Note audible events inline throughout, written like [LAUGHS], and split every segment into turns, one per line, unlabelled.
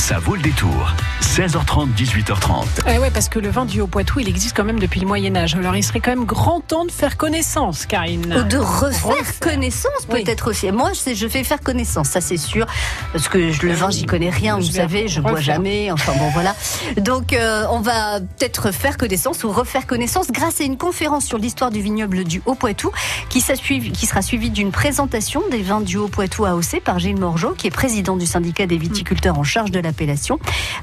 Ça vaut le détour. 16h30, 18h30.
Eh ouais, parce que le vin du Haut-Poitou, il existe quand même depuis le Moyen-Âge. Alors il serait quand même grand temps de faire connaissance, Karine.
Ou de refaire,
Refaire.
connaissance
Oui.
peut-être aussi. Moi, je, je fais faire connaissance, ça c'est sûr. Parce que je- le vin, j'y connais rien,
Je
vous
vais
savez, je bois
refaire.
jamais. Enfin bon, voilà. Donc, euh, on va peut-être faire connaissance ou refaire connaissance grâce à une conférence sur l'histoire du vignoble du Haut-Poitou qui, qui sera suivie d'une présentation des vins du Haut-Poitou AOC par Gilles Morgeau, qui est président du syndicat des viticulteurs en charge de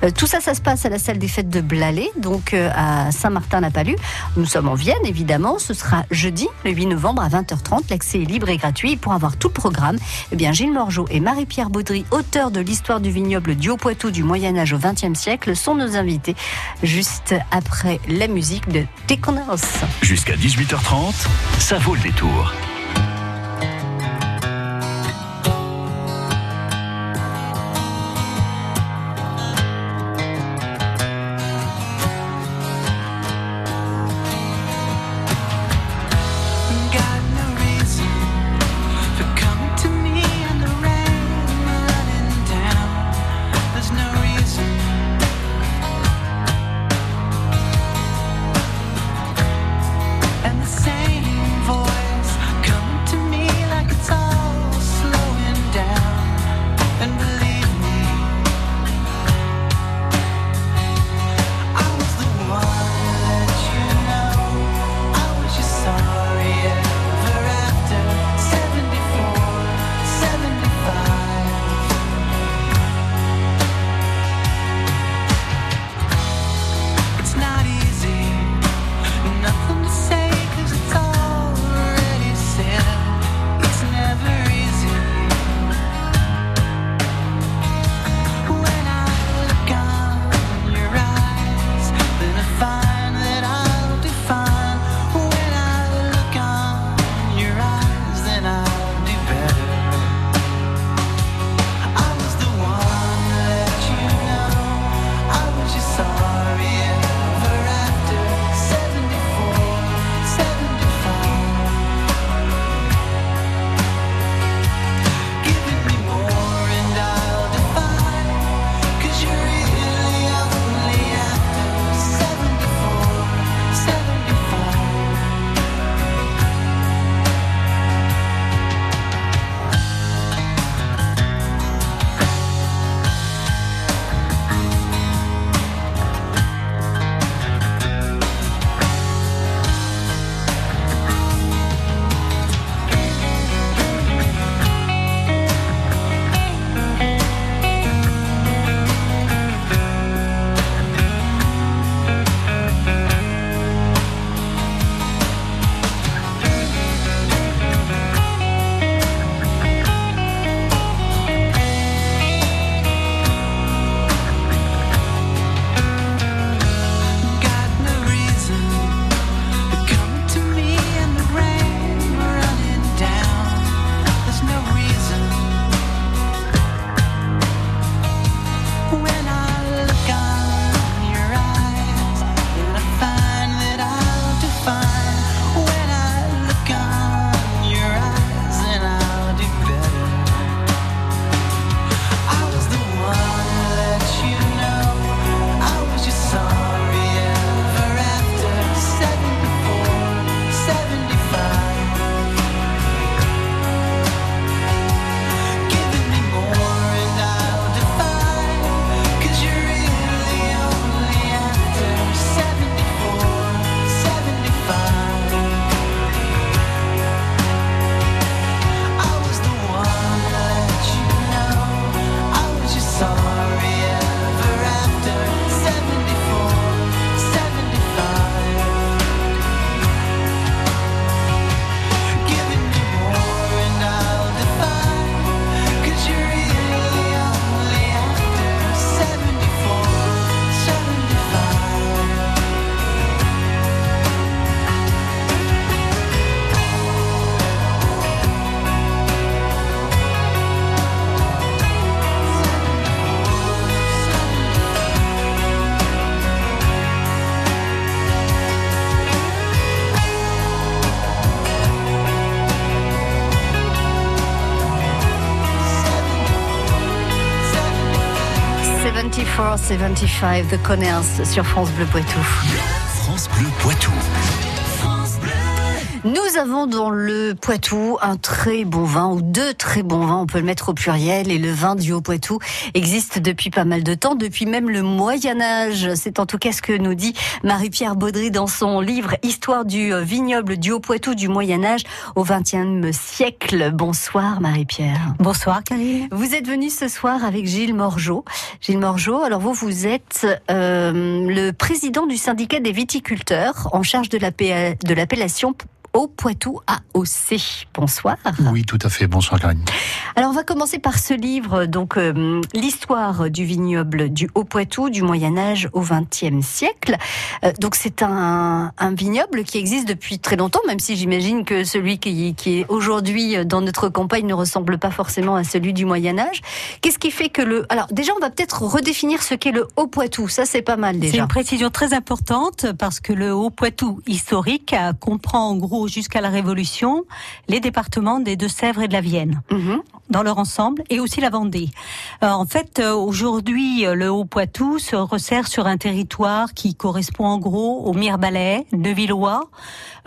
Euh, tout ça, ça se passe à la salle des fêtes de Blalais, donc euh, à Saint-Martin-la-Palue. Nous sommes en Vienne, évidemment. Ce sera jeudi, le 8 novembre à 20h30. L'accès est libre et gratuit. Et pour avoir tout le programme, eh bien, Gilles Morgeau et Marie-Pierre Baudry, auteurs de l'histoire du vignoble du Haut-Poitou du Moyen-Âge au XXe siècle, sont nos invités juste après la musique de Déconnance.
Jusqu'à 18h30, ça vaut le détour.
74-75 de Conners sur France Bleu Poitou.
France Bleu Poitou.
Nous avons dans le Poitou un très bon vin ou deux très bons vins, on peut le mettre au pluriel et le vin du Haut-Poitou existe depuis pas mal de temps, depuis même le Moyen Âge. C'est en tout cas ce que nous dit Marie-Pierre Baudry dans son livre Histoire du vignoble du Haut-Poitou du Moyen Âge au XXe siècle. Bonsoir Marie-Pierre.
Bonsoir Karine.
Vous êtes venu ce soir avec Gilles Morgeau. Gilles Morgeau, alors vous, vous êtes euh, le président du syndicat des viticulteurs en charge de l'appellation au Poitou AOC. Bonsoir.
Oui, tout à fait. Bonsoir, Karine.
Alors on va commencer par ce livre, donc euh, l'histoire du vignoble du Haut-Poitou du Moyen Âge au XXe siècle. Euh, donc c'est un, un vignoble qui existe depuis très longtemps, même si j'imagine que celui qui, qui est aujourd'hui dans notre campagne ne ressemble pas forcément à celui du Moyen Âge. Qu'est-ce qui fait que le... Alors déjà on va peut-être redéfinir ce qu'est le Haut-Poitou, ça c'est pas mal
C'est
déjà.
une précision très importante parce que le Haut-Poitou historique euh, comprend en gros jusqu'à la Révolution les départements des Deux-Sèvres et de la Vienne
Mhm.
dans leur ensemble et aussi la Vendée. Euh, en fait, euh, aujourd'hui, euh, le Haut-Poitou se resserre sur un territoire qui correspond en gros au Mirebalais, Nevillois,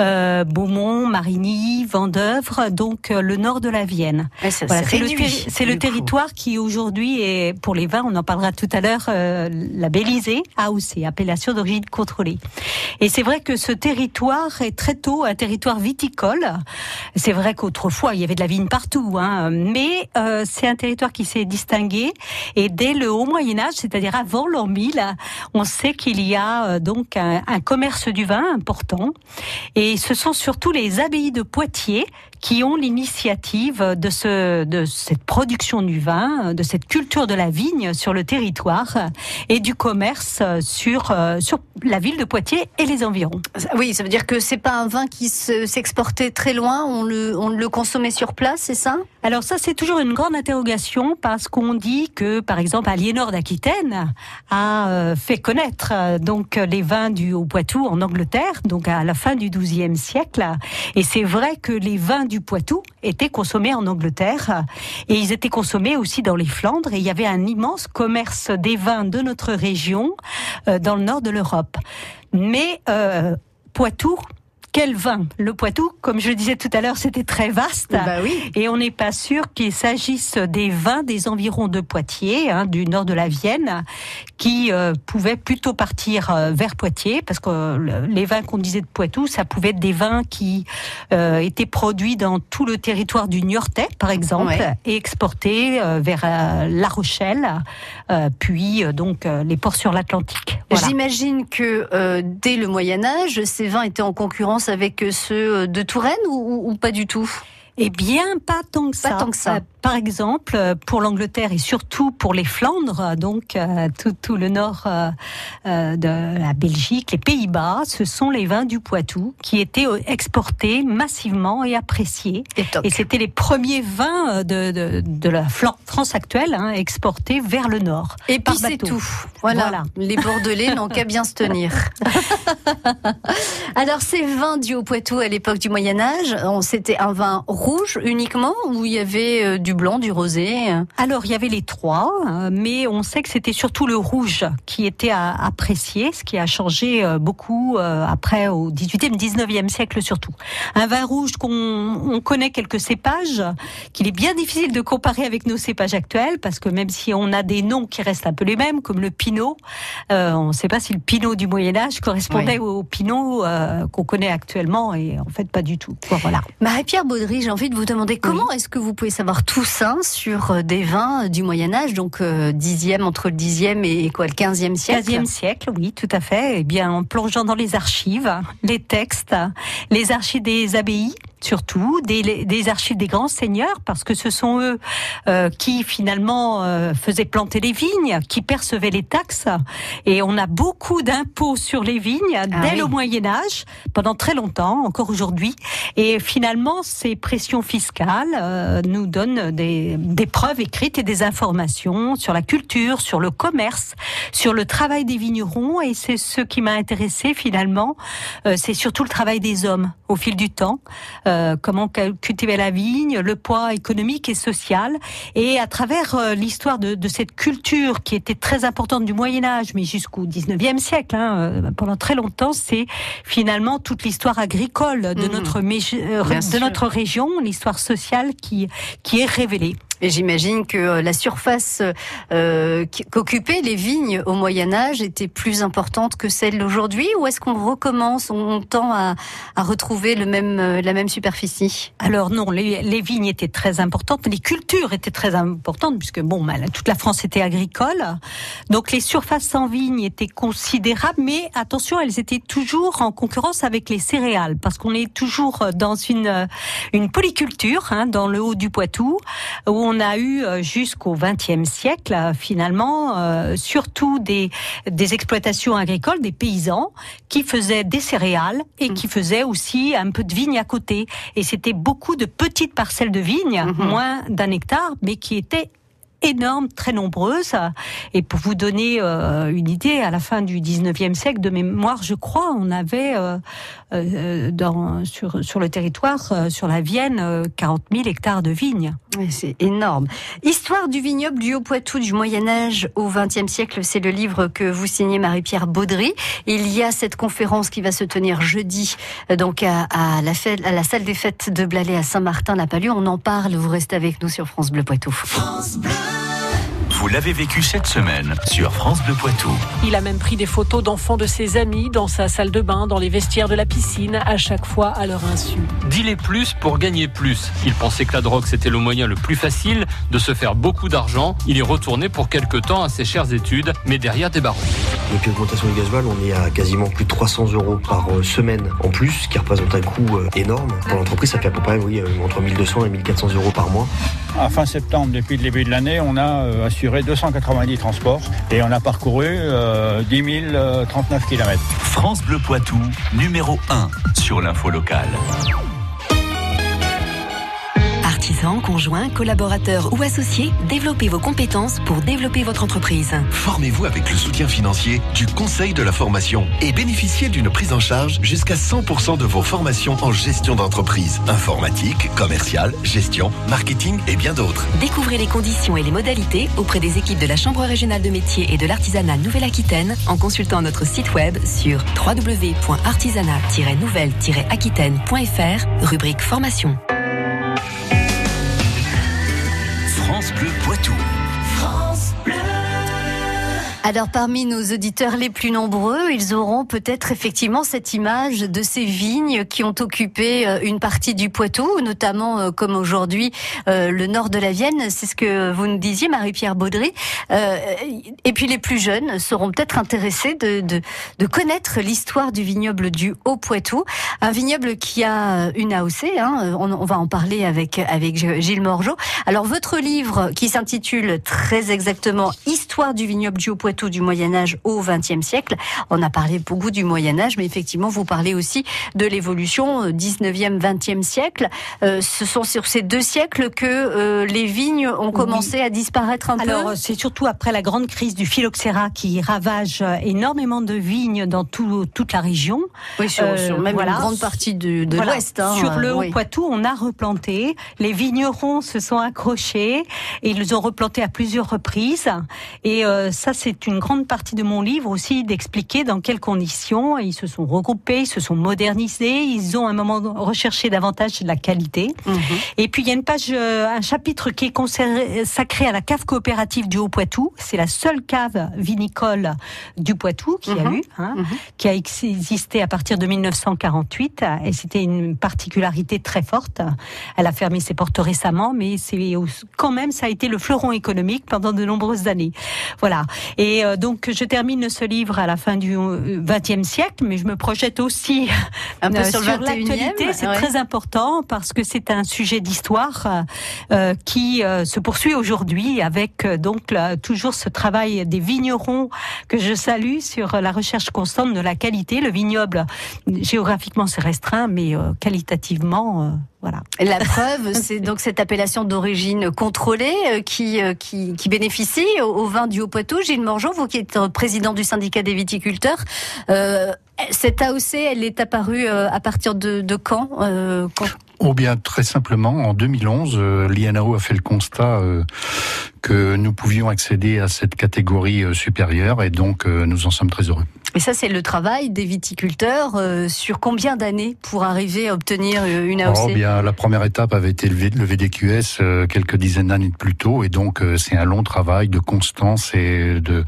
euh, Beaumont, Marigny, Vendeuvre, donc euh, le nord de la Vienne. Voilà, c'est le, territoire qui aujourd'hui est, pour les vins, on en parlera tout à l'heure, euh, labellisé AOC, appellation d'origine contrôlée. Et c'est vrai que ce territoire est très tôt un territoire viticole. C'est vrai qu'autrefois, il y avait de la vigne partout, hein, mais euh, c'est un territoire qui s'est distingué. Et dès le haut Moyen Âge, c'est-à-dire avant l'an 1000, on sait qu'il y a euh, donc un, un commerce du vin important. Et ce sont surtout les abbayes de Poitiers qui ont l'initiative de ce de cette production du vin, de cette culture de la vigne sur le territoire et du commerce sur euh, sur la ville de Poitiers et les environs.
Oui, ça veut dire que c'est pas un vin qui se- s'exportait très loin, on le, on le consommait sur place, c'est ça?
Alors ça, c'est toujours une grande interrogation parce qu'on dit que, par exemple, Aliénor d'Aquitaine a euh, fait connaître euh, donc euh, les vins du Haut-Poitou en Angleterre, donc à la fin du XIIe siècle. Et c'est vrai que les vins du Poitou étaient consommés en Angleterre et ils étaient consommés aussi dans les Flandres. Et il y avait un immense commerce des vins de notre région euh, dans le nord de l'Europe. Mais euh, Poitou, quel vin? Le Poitou, comme je le disais tout à l'heure, c'était très vaste.
Bah oui.
Et on n'est pas sûr qu'il s'agisse des vins des environs de Poitiers, hein, du nord de la Vienne, qui euh, pouvaient plutôt partir euh, vers Poitiers, parce que euh, le- les vins qu'on disait de Poitou, ça pouvait être des vins qui euh, étaient produits dans tout le territoire du Niortais, par exemple,
Ouais.
et exportés euh, vers La Rochelle, euh, puis euh, donc les ports sur l'Atlantique. Voilà.
J'imagine que euh, dès le Moyen Âge, ces vins étaient en concurrence avec ceux de Touraine ou, ou- ou pas du tout?
Eh bien, pas tant que ça.
Pas tant que ça.
Par exemple, euh, pour l'Angleterre et surtout pour les Flandres, donc euh, tout, tout le nord euh, de la Belgique, les Pays-Bas, ce sont les vins du Poitou qui étaient exportés massivement et appréciés.
Et
c'était les premiers vins de, de, de la France actuelle hein, exportés vers le nord.
Et puis c'est tout. Voilà.
Voilà.
Les Bordelais n'ont qu'à bien se tenir. [LAUGHS] [LAUGHS] Alors ces vins du Haut-Poitou à l'époque du Moyen Âge, c'était un vin rouge uniquement ou il y avait euh, du blanc, du rosé
Alors, il y avait les trois, euh, mais on sait que c'était surtout le rouge qui était apprécié, ce qui a changé euh, beaucoup euh, après au 18e, 19e siècle surtout. Un vin rouge qu'on on connaît quelques cépages, qu'il est bien difficile de comparer avec nos cépages actuels, parce que même si on a des noms qui restent un peu les mêmes, comme le pinot, euh, on ne sait pas si le pinot du Moyen Âge correspondait au pinot euh, qu'on connaît actuellement, et en fait pas du tout. Voilà.
Marie-Pierre Baudry, j'ai envie de vous demander comment est-ce que vous pouvez savoir tout ça sur euh, des vins du Moyen Âge, donc euh, dixième entre le dixième et quoi le quinzième siècle
15e siècle, oui, tout à fait. Eh bien, en plongeant dans les archives, les textes, les archives des abbayes, surtout, des, des archives des grands seigneurs, parce que ce sont eux euh, qui finalement euh, faisaient planter les vignes, qui percevaient les taxes. Et on a beaucoup d'impôts sur les vignes dès
Ah oui.
le Moyen Âge, pendant très longtemps, encore aujourd'hui. Et finalement, ces pressions fiscales euh, nous donnent des, des preuves écrites et des informations sur la culture, sur le commerce, sur le travail des vignerons. Et c'est ce qui m'a intéressé finalement, euh, c'est surtout le travail des hommes au fil du temps, euh, comment cultiver la vigne, le poids économique et social, et à travers euh, l'histoire de, de cette culture qui était très importante du Moyen Âge, mais jusqu'au 19e siècle, hein, euh, pendant très longtemps, c'est finalement toute l'histoire agricole de
Mhm.
notre mé-
Bien
de
sûr.
notre région, l'histoire sociale qui qui est révélée.
Et j'imagine que euh, la surface euh, qu'occupaient les vignes au Moyen Âge était plus importante que celle d'aujourd'hui ou est-ce qu'on recommence, on tend à, à retrouver le même, euh, la même superficie?
Alors non, les, les vignes étaient très importantes, les cultures étaient très importantes puisque bon, bah, toute la France était agricole, donc les surfaces en vignes étaient considérables, mais attention, elles étaient toujours en concurrence avec les céréales parce qu'on est toujours dans une une polyculture hein, dans le haut du Poitou où a eu euh, jusqu'au XXe siècle euh, finalement euh, surtout des des exploitations agricoles, des paysans qui faisaient des céréales et qui faisaient aussi un peu de vigne à côté. Et c'était beaucoup de petites parcelles de vigne,
Mhm.
moins d'un hectare, mais qui étaient énormes, très nombreuses. Et pour vous donner euh, une idée, à la fin du 19e siècle, de mémoire, je crois, on avait euh, euh, dans, sur, sur le territoire, sur la Vienne, euh, 40 000 hectares de vignes.
C'est énorme. Histoire du vignoble du Haut-Poitou du Moyen Âge au XXe siècle, c'est le livre que vous signez Marie-Pierre Baudry. Il y a cette conférence qui va se tenir jeudi, euh, donc à, la, salle des fêtes de Blalais à Saint-Martin-la-Palue. On en parle, vous restez avec nous sur France Bleu Poitou.
Vous l'avez vécu cette semaine sur France Bleu Poitou.
Il a même pris des photos d'enfants de ses amis dans sa salle de bain, dans les vestiaires de la piscine, à chaque fois à leur insu.
Dealer plus pour gagner plus. Il pensait que la drogue c'était le moyen le plus facile de se faire beaucoup d'argent. Il est retourné pour quelque temps à ses chères études, mais derrière des barreaux.
Depuis l'augmentation du gasoil, on est à quasiment plus de 300 euros par euh, semaine en plus, ce qui représente un coût euh, énorme. Pour l'entreprise, ça fait à peu près oui, euh, entre 1200 et 1400 euros par mois.
À fin septembre, depuis le début de l'année, on a euh, assuré 290 transports et on a parcouru euh, 10 039 km.
France Bleu Poitou, numéro 1 sur l'info locale.
Artisans, conjoints, collaborateurs ou associés, développez vos compétences pour développer votre entreprise.
Formez-vous avec le soutien financier du Conseil de la formation et bénéficiez d'une prise en charge jusqu'à 100% de vos formations en gestion d'entreprise, informatique, commerciale, gestion, marketing et bien d'autres.
Découvrez les conditions et les modalités auprès des équipes de la Chambre régionale de métiers et de l'artisanat Nouvelle-Aquitaine en consultant notre site web sur www.artisanat-nouvelle-aquitaine.fr, rubrique formation.
France Bleu Poitou.
Alors parmi nos auditeurs les plus nombreux, ils auront peut-être effectivement cette image de ces vignes qui ont occupé euh, une partie du Poitou, notamment euh, comme aujourd'hui euh, le nord de la Vienne. C'est ce que vous nous disiez, Marie-Pierre Baudry. Et puis les plus jeunes seront peut-être intéressés de, de, de connaître l'histoire du vignoble du Haut-Poitou, un vignoble qui a une AOC. Hein, on, on va en parler avec avec Gilles Morgeau. Alors votre livre qui s'intitule très exactement Histoire du vignoble du Haut-Poitou du Moyen Âge au XXe siècle. On a parlé beaucoup du Moyen Âge, mais effectivement vous parlez aussi de l'évolution euh, 19e, 20e siècle. Euh, ce sont sur ces deux siècles que euh, les vignes ont commencé à disparaître un
Alors,
peu.
c'est surtout après la grande crise du phylloxéra qui ravage euh, énormément de vignes dans tout- toute la région.
Oui, sur,
Euh,
sur même
voilà.
une grande partie de, de
Voilà.
l'Ouest. hein,
Sur le
euh, oui.
Poitou, on a replanté. Les vignerons se sont accrochés et ils ont replanté à plusieurs reprises. Et euh, ça, c'est une grande partie de mon livre aussi d'expliquer dans quelles conditions ils se sont regroupés, ils se sont modernisés, ils ont à un moment recherché davantage de la qualité.
Mhm.
Et puis il y a une page, euh, un chapitre qui est consacré à la cave coopérative du Haut-Poitou. C'est la seule cave vinicole du Poitou qui a
Mhm.
eu, hein,
Mhm.
qui a existé à partir de 1948. Et c'était une particularité très forte. Elle a fermé ses portes récemment, mais c'est quand même ça a été le fleuron économique pendant de nombreuses années. Voilà. Et euh, donc je termine ce livre à la fin du XXe siècle, mais je me projette aussi
Un peu
euh, [LAUGHS]
sur le 21e,
l'actualité. C'est
ouais.
très important parce que c'est un sujet d'histoire euh, euh, qui euh, se poursuit aujourd'hui avec euh, donc là, toujours ce travail des vignerons que je salue sur la recherche constante de la qualité. Le vignoble, géographiquement, c'est restreint, mais euh, qualitativement, euh, voilà.
La preuve, c'est donc cette appellation d'origine contrôlée euh, qui, euh, qui, qui bénéficie au, au vin du Haut-Poitou. Gilles Morgeau, vous qui êtes euh, président du syndicat des viticulteurs, euh, Cette AOC, elle est apparue à partir de, de quand, euh, quand?
Oh bien, très simplement, en 2011, euh, l'INAO a fait le constat euh, que nous pouvions accéder à cette catégorie euh, supérieure et donc euh, nous en sommes très heureux.
Et ça, c'est le travail des viticulteurs euh, sur combien d'années pour arriver à obtenir une AOC
Oh bien, la première étape avait été le, VDQS euh, quelques dizaines d'années plus tôt, et donc euh, c'est un long travail de constance et de,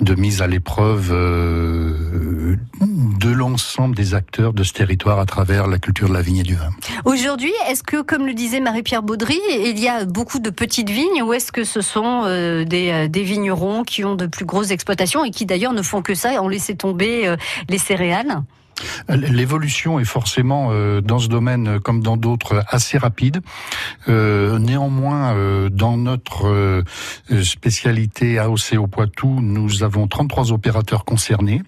de mise à l'épreuve de l'ensemble des acteurs de ce territoire à travers la culture de la vigne et du vin.
Aujourd'hui, est-ce que, comme le disait Marie-Pierre Baudry, il y a beaucoup de petites vignes ou est-ce que ce sont euh, des, euh, des vignerons qui ont de plus grosses exploitations et qui d'ailleurs ne font que ça, ont laissé tomber euh, les céréales
L'évolution est forcément euh, dans ce domaine euh, comme dans d'autres assez rapide. Euh, néanmoins, euh, dans notre euh, spécialité AOC au Poitou, nous avons 33 opérateurs concernés.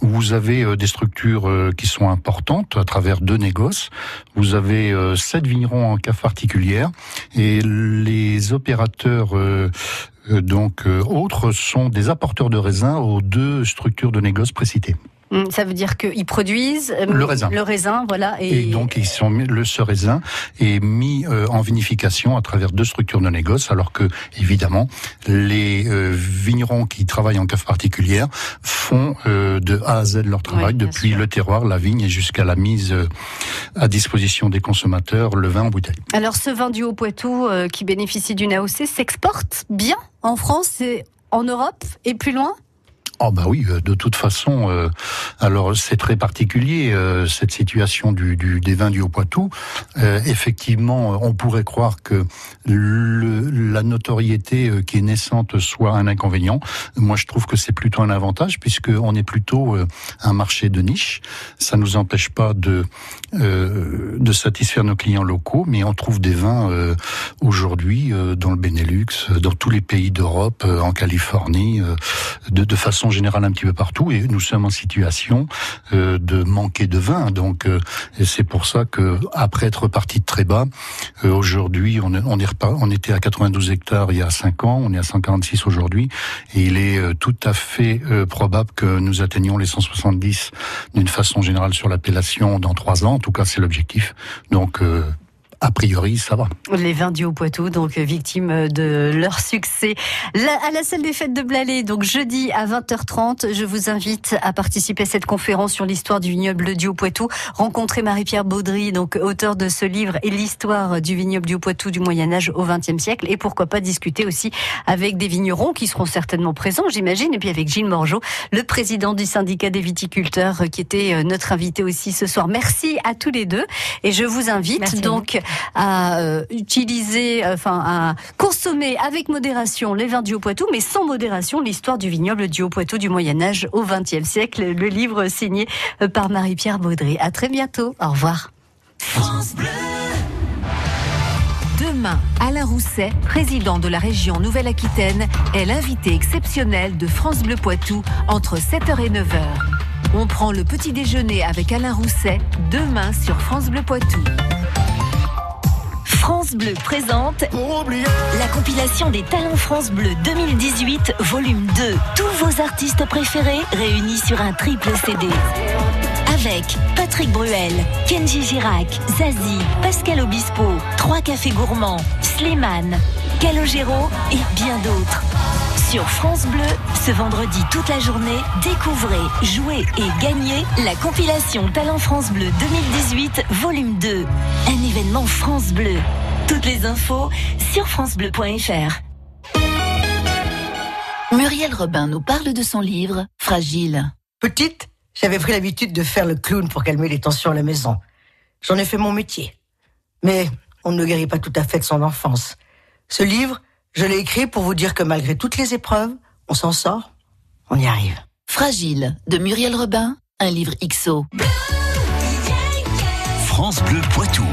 Vous avez euh, des structures euh, qui sont importantes à travers deux négoces. Vous avez euh, sept vignerons en cave particulière et les opérateurs euh, euh, donc euh, autres sont des apporteurs de raisins aux deux structures de négoce précitées.
Hum, Ça veut dire qu'ils produisent euh,
Le raisin.
Le raisin, voilà.
Et, donc ils sont mis- le ce raisin est mis euh, en vinification à travers deux structures de négoce, alors que évidemment les euh, vignerons qui travaillent en cave particulière font euh, de A à Z leur travail
Oui,
depuis
sûr.
le terroir, la vigne et jusqu'à la mise euh, à disposition des consommateurs, le vin en bouteille.
Alors, ce vin du Haut-Poitou euh, qui bénéficie d'une AOC s'exporte bien en France et en Europe et plus loin?
Oh bah oui, euh, de toute façon. euh, alors c'est très particulier euh, cette situation du, du des vins du Haut-Poitou. Euh, effectivement, euh, on pourrait croire que le, la notoriété euh, qui est naissante soit un inconvénient. Moi, je trouve que c'est plutôt un avantage puisque on est plutôt un marché de niche. Ça nous empêche pas de de satisfaire nos clients locaux, mais on trouve des vins aujourd'hui dans le Benelux, dans tous les pays d'Europe, en Californie, de, de façon générale un petit peu partout. Et nous sommes en situation euh, de manquer de vin. Donc euh, c'est pour ça que après être parti de très bas, euh, aujourd'hui on, on, est repa- on était à 92 hectares il y a 5 ans, on est à 146 aujourd'hui, il est euh, tout à fait euh, probable que nous atteignions les 170 d'une façon générale sur l'appellation dans 3 ans. En tout cas, c'est l'objectif. Donc euh, a priori, ça va.
Les vins du Haut-Poitou, donc euh, victimes de leur succès. La- à la salle des fêtes de Blalais, donc jeudi à 20h30, je vous invite à participer à cette conférence sur l'histoire du vignoble du Haut-Poitou. Rencontrer Marie-Pierre Baudry, donc auteur de ce livre et l'histoire du vignoble du Haut-Poitou du Moyen-Âge au XXe siècle. Et pourquoi pas discuter aussi avec des vignerons qui seront certainement présents, j'imagine. Et puis avec Gilles Morgeau, le président du syndicat des viticulteurs, euh, qui était euh, notre invité aussi ce soir. Merci à tous les deux. Et je vous invite
Merci
donc à euh, utiliser, euh, enfin à consommer avec modération les vins du Haut-Poitou, mais sans modération l'histoire du vignoble du Haut-Poitou du Moyen Âge au XXe siècle. Le livre signé euh, par Marie-Pierre Baudry. À très bientôt. Au revoir.
Demain, Alain Rousset, président de la région Nouvelle-Aquitaine, est l'invité exceptionnel de France Bleu Poitou entre 7h et 9h. On prend le petit déjeuner avec Alain Rousset demain sur France Bleu Poitou.
France Bleu présente la compilation des talents France Bleu 2018, volume 2. Tous vos artistes préférés réunis sur un triple CD. Avec Patrick Bruel, Kenji Girac, Zazie, Pascal Obispo, Trois Cafés Gourmands, Slimane, Calogero et bien d'autres. Sur France Bleu, ce vendredi toute la journée, découvrez, jouez et gagnez la compilation Talent France Bleu 2018, volume 2. Un événement France Bleu. Toutes les infos sur francebleu.fr.
Muriel Robin nous parle de son livre Fragile.
Petite, j'avais pris l'habitude de faire le clown pour calmer les tensions à la maison. J'en ai fait mon métier. Mais on ne guérit pas tout à fait de son enfance. Ce livre, je l'ai écrit pour vous dire que malgré toutes les épreuves, on s'en sort, on y arrive.
Fragile de Muriel Robin, un livre XO.
France Bleu Poitou.